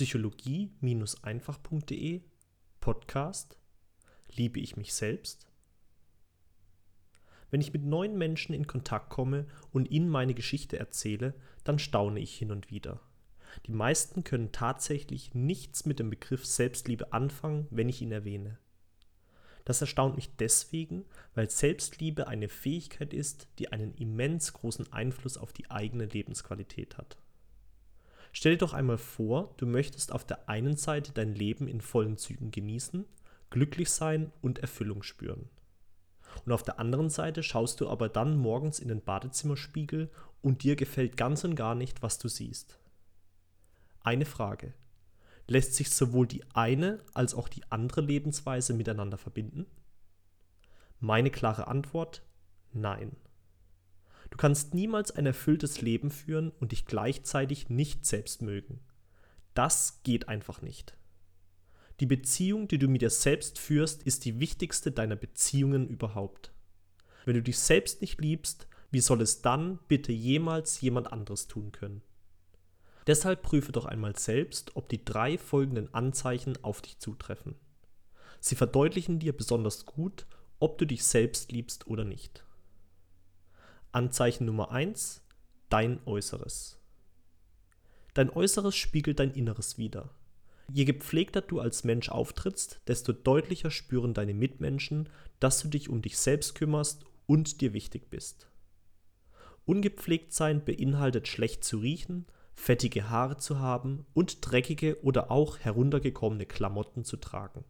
psychologie-einfach.de Podcast Liebe ich mich selbst? Wenn ich mit neuen Menschen in Kontakt komme und ihnen meine Geschichte erzähle, dann staune ich hin und wieder. Die meisten können tatsächlich nichts mit dem Begriff Selbstliebe anfangen, wenn ich ihn erwähne. Das erstaunt mich deswegen, weil Selbstliebe eine Fähigkeit ist, die einen immens großen Einfluss auf die eigene Lebensqualität hat. Stell dir doch einmal vor, du möchtest auf der einen Seite dein Leben in vollen Zügen genießen, glücklich sein und Erfüllung spüren. Und auf der anderen Seite schaust du aber dann morgens in den Badezimmerspiegel und dir gefällt ganz und gar nicht, was du siehst. Eine Frage. Lässt sich sowohl die eine als auch die andere Lebensweise miteinander verbinden? Meine klare Antwort nein. Du kannst niemals ein erfülltes Leben führen und dich gleichzeitig nicht selbst mögen. Das geht einfach nicht. Die Beziehung, die du mit dir selbst führst, ist die wichtigste deiner Beziehungen überhaupt. Wenn du dich selbst nicht liebst, wie soll es dann bitte jemals jemand anderes tun können? Deshalb prüfe doch einmal selbst, ob die drei folgenden Anzeichen auf dich zutreffen. Sie verdeutlichen dir besonders gut, ob du dich selbst liebst oder nicht. Anzeichen Nummer 1. Dein Äußeres. Dein Äußeres spiegelt dein Inneres wider. Je gepflegter du als Mensch auftrittst, desto deutlicher spüren deine Mitmenschen, dass du dich um dich selbst kümmerst und dir wichtig bist. Ungepflegt sein beinhaltet schlecht zu riechen, fettige Haare zu haben und dreckige oder auch heruntergekommene Klamotten zu tragen.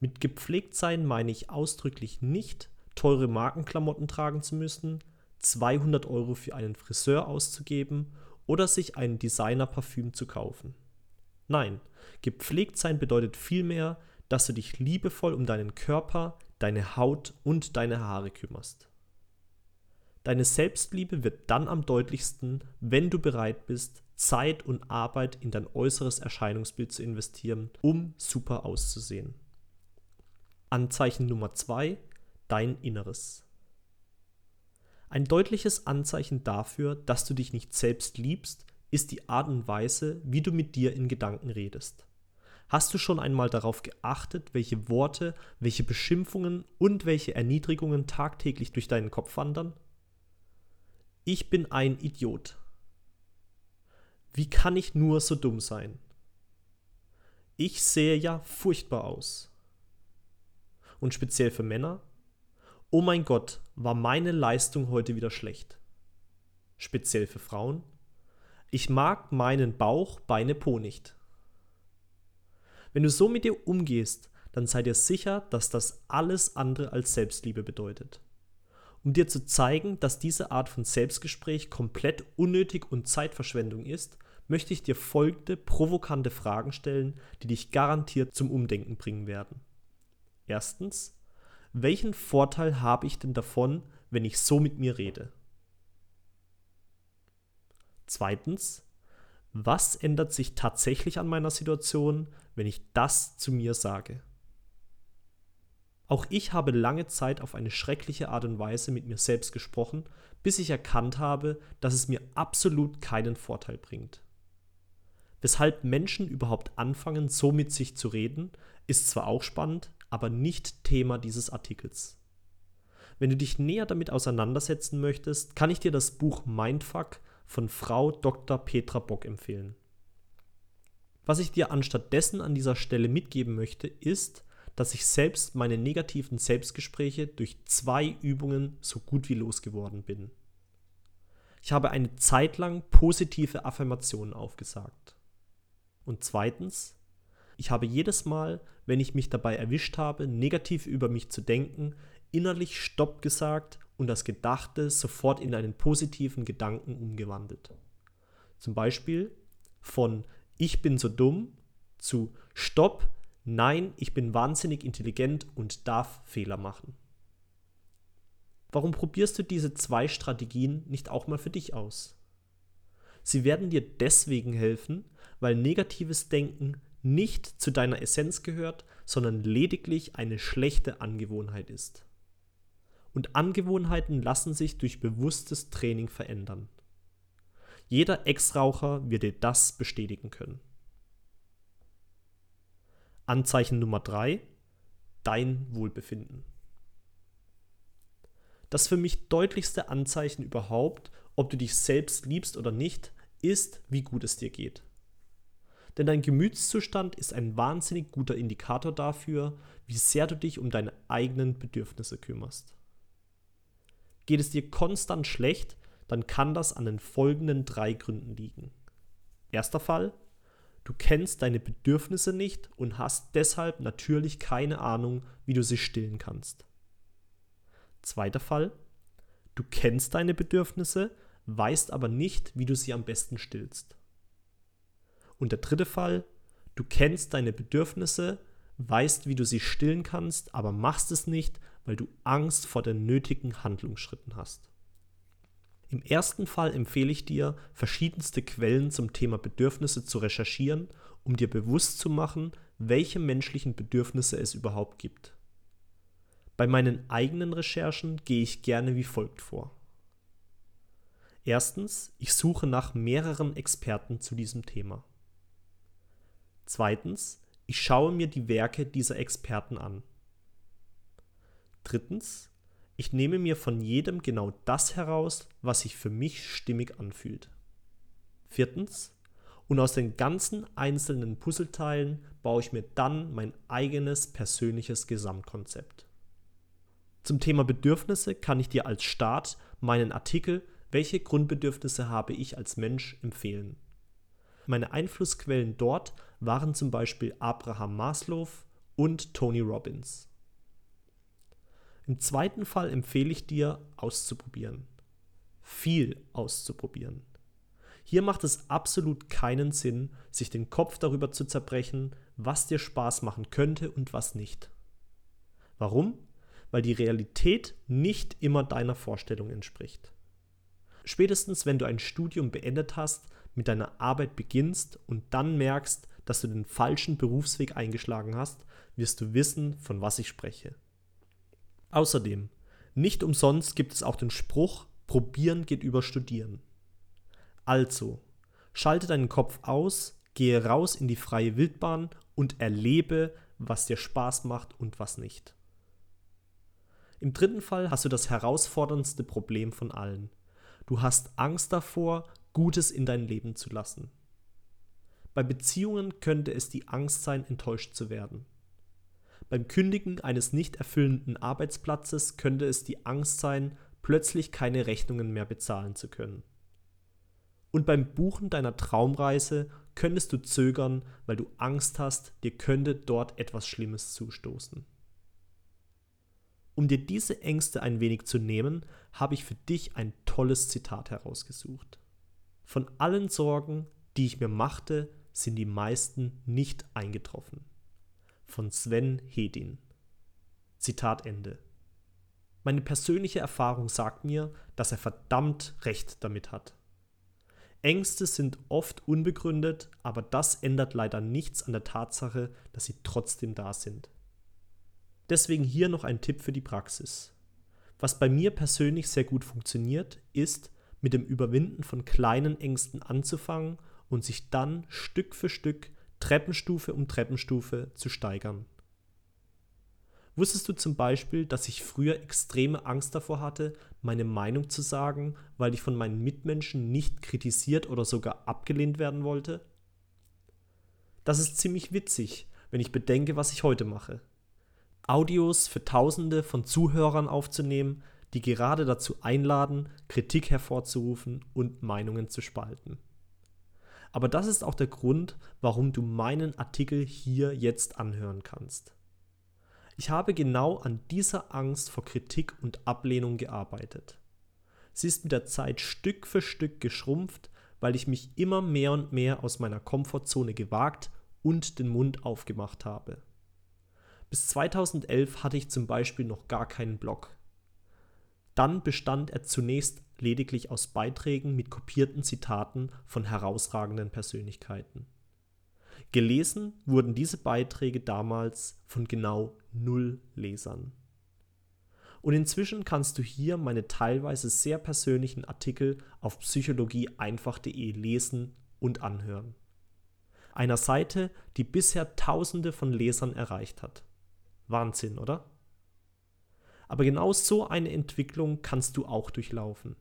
Mit gepflegt sein meine ich ausdrücklich nicht, teure Markenklamotten tragen zu müssen, 200 Euro für einen Friseur auszugeben oder sich ein Designerparfüm zu kaufen. Nein, gepflegt sein bedeutet vielmehr, dass du dich liebevoll um deinen Körper, deine Haut und deine Haare kümmerst. Deine Selbstliebe wird dann am deutlichsten, wenn du bereit bist, Zeit und Arbeit in dein äußeres Erscheinungsbild zu investieren, um super auszusehen. Anzeichen Nummer 2 dein Inneres. Ein deutliches Anzeichen dafür, dass du dich nicht selbst liebst, ist die Art und Weise, wie du mit dir in Gedanken redest. Hast du schon einmal darauf geachtet, welche Worte, welche Beschimpfungen und welche Erniedrigungen tagtäglich durch deinen Kopf wandern? Ich bin ein Idiot. Wie kann ich nur so dumm sein? Ich sehe ja furchtbar aus. Und speziell für Männer, oh mein Gott, war meine Leistung heute wieder schlecht. Speziell für Frauen, ich mag meinen Bauch, Beine, Po nicht. Wenn du so mit dir umgehst, dann sei dir sicher, dass das alles andere als Selbstliebe bedeutet. Um dir zu zeigen, dass diese Art von Selbstgespräch komplett unnötig und Zeitverschwendung ist, möchte ich dir folgende provokante Fragen stellen, die dich garantiert zum Umdenken bringen werden. Erstens, welchen Vorteil habe ich denn davon, wenn ich so mit mir rede? Zweitens, was ändert sich tatsächlich an meiner Situation, wenn ich das zu mir sage? Auch ich habe lange Zeit auf eine schreckliche Art und Weise mit mir selbst gesprochen, bis ich erkannt habe, dass es mir absolut keinen Vorteil bringt. Weshalb Menschen überhaupt anfangen, so mit sich zu reden, ist zwar auch spannend, aber nicht Thema dieses Artikels. Wenn du dich näher damit auseinandersetzen möchtest, kann ich dir das Buch Mindfuck von Frau Dr. Petra Bock empfehlen. Was ich dir anstattdessen an dieser Stelle mitgeben möchte, ist, dass ich selbst meine negativen Selbstgespräche durch zwei Übungen so gut wie losgeworden bin. Ich habe eine Zeit lang positive Affirmationen aufgesagt. Und zweitens, ich habe jedes Mal, wenn ich mich dabei erwischt habe, negativ über mich zu denken, innerlich Stopp gesagt und das Gedachte sofort in einen positiven Gedanken umgewandelt. Zum Beispiel von Ich bin so dumm zu Stopp, nein, ich bin wahnsinnig intelligent und darf Fehler machen. Warum probierst du diese zwei Strategien nicht auch mal für dich aus? Sie werden dir deswegen helfen, weil negatives Denken nicht zu deiner Essenz gehört, sondern lediglich eine schlechte Angewohnheit ist. Und Angewohnheiten lassen sich durch bewusstes Training verändern. Jeder Ex-Raucher wird dir das bestätigen können. Anzeichen Nummer 3, dein Wohlbefinden. Das für mich deutlichste Anzeichen überhaupt, ob du dich selbst liebst oder nicht, ist, wie gut es dir geht. Denn dein Gemütszustand ist ein wahnsinnig guter Indikator dafür, wie sehr du dich um deine eigenen Bedürfnisse kümmerst. Geht es dir konstant schlecht, dann kann das an den folgenden drei Gründen liegen. Erster Fall, du kennst deine Bedürfnisse nicht und hast deshalb natürlich keine Ahnung, wie du sie stillen kannst. Zweiter Fall, du kennst deine Bedürfnisse, weißt aber nicht, wie du sie am besten stillst. Und der dritte Fall, du kennst deine Bedürfnisse, weißt, wie du sie stillen kannst, aber machst es nicht, weil du Angst vor den nötigen Handlungsschritten hast. Im ersten Fall empfehle ich dir, verschiedenste Quellen zum Thema Bedürfnisse zu recherchieren, um dir bewusst zu machen, welche menschlichen Bedürfnisse es überhaupt gibt. Bei meinen eigenen Recherchen gehe ich gerne wie folgt vor. Erstens, ich suche nach mehreren Experten zu diesem Thema. Zweitens, ich schaue mir die Werke dieser Experten an. Drittens, ich nehme mir von jedem genau das heraus, was sich für mich stimmig anfühlt. Viertens, und aus den ganzen einzelnen Puzzleteilen baue ich mir dann mein eigenes persönliches Gesamtkonzept. Zum Thema Bedürfnisse kann ich dir als Start meinen Artikel Welche Grundbedürfnisse habe ich als Mensch empfehlen. Meine Einflussquellen dort waren zum Beispiel Abraham Maslow und Tony Robbins. Im zweiten Fall empfehle ich dir, auszuprobieren. Viel auszuprobieren. Hier macht es absolut keinen Sinn, sich den Kopf darüber zu zerbrechen, was dir Spaß machen könnte und was nicht. Warum? Weil die Realität nicht immer deiner Vorstellung entspricht. Spätestens wenn du ein Studium beendet hast, mit deiner Arbeit beginnst und dann merkst, dass du den falschen Berufsweg eingeschlagen hast, wirst du wissen, von was ich spreche. Außerdem, nicht umsonst gibt es auch den Spruch, probieren geht über studieren. Also, schalte deinen Kopf aus, gehe raus in die freie Wildbahn und erlebe, was dir Spaß macht und was nicht. Im dritten Fall hast du das herausforderndste Problem von allen. Du hast Angst davor, Gutes in dein Leben zu lassen. Bei Beziehungen könnte es die Angst sein, enttäuscht zu werden. Beim Kündigen eines nicht erfüllenden Arbeitsplatzes könnte es die Angst sein, plötzlich keine Rechnungen mehr bezahlen zu können. Und beim Buchen deiner Traumreise könntest du zögern, weil du Angst hast, dir könnte dort etwas Schlimmes zustoßen. Um dir diese Ängste ein wenig zu nehmen, habe ich für dich ein tolles Zitat herausgesucht. Von allen Sorgen, die ich mir machte, sind die meisten nicht eingetroffen von Sven Hedin. Zitat Ende. Meine persönliche Erfahrung sagt mir, dass er verdammt recht damit hat. Ängste sind oft unbegründet, aber das ändert leider nichts an der Tatsache, dass sie trotzdem da sind. Deswegen hier noch ein Tipp für die Praxis. Was bei mir persönlich sehr gut funktioniert, ist, mit dem Überwinden von kleinen Ängsten anzufangen und sich dann Stück für Stück Treppenstufe um Treppenstufe zu steigern. Wusstest du zum Beispiel, dass ich früher extreme Angst davor hatte, meine Meinung zu sagen, weil ich von meinen Mitmenschen nicht kritisiert oder sogar abgelehnt werden wollte? Das ist ziemlich witzig, wenn ich bedenke, was ich heute mache. Audios für Tausende von Zuhörern aufzunehmen, die gerade dazu einladen, Kritik hervorzurufen und Meinungen zu spalten. Aber das ist auch der Grund, warum du meinen Artikel hier jetzt anhören kannst. Ich habe genau an dieser Angst vor Kritik und Ablehnung gearbeitet. Sie ist mit der Zeit Stück für Stück geschrumpft, weil ich mich immer mehr und mehr aus meiner Komfortzone gewagt und den Mund aufgemacht habe. Bis 2011 hatte ich zum Beispiel noch gar keinen Blog. Dann bestand er zunächst lediglich aus Beiträgen mit kopierten Zitaten von herausragenden Persönlichkeiten. Gelesen wurden diese Beiträge damals von genau null Lesern. Und inzwischen kannst du hier meine teilweise sehr persönlichen Artikel auf psychologieeinfach.de lesen und anhören. Einer Seite, die bisher Tausende von Lesern erreicht hat. Wahnsinn, oder? Aber genau so eine Entwicklung kannst du auch durchlaufen.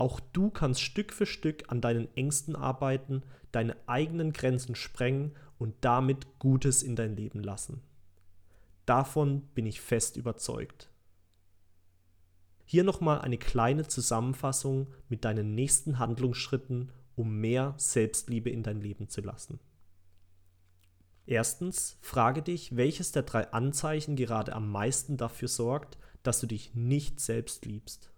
Auch du kannst Stück für Stück an deinen Ängsten arbeiten, deine eigenen Grenzen sprengen und damit Gutes in dein Leben lassen. Davon bin ich fest überzeugt. Hier nochmal eine kleine Zusammenfassung mit deinen nächsten Handlungsschritten, um mehr Selbstliebe in dein Leben zu lassen. Erstens, frage dich, welches der drei Anzeichen gerade am meisten dafür sorgt, dass du dich nicht selbst liebst.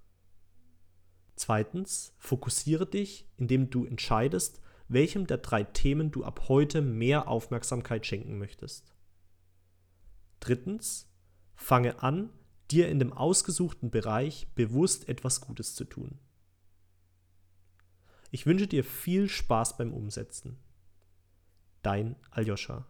Zweitens, fokussiere dich, indem du entscheidest, welchem der drei Themen du ab heute mehr Aufmerksamkeit schenken möchtest. Drittens, fange an, dir in dem ausgesuchten Bereich bewusst etwas Gutes zu tun. Ich wünsche dir viel Spaß beim Umsetzen. Dein Aljoscha.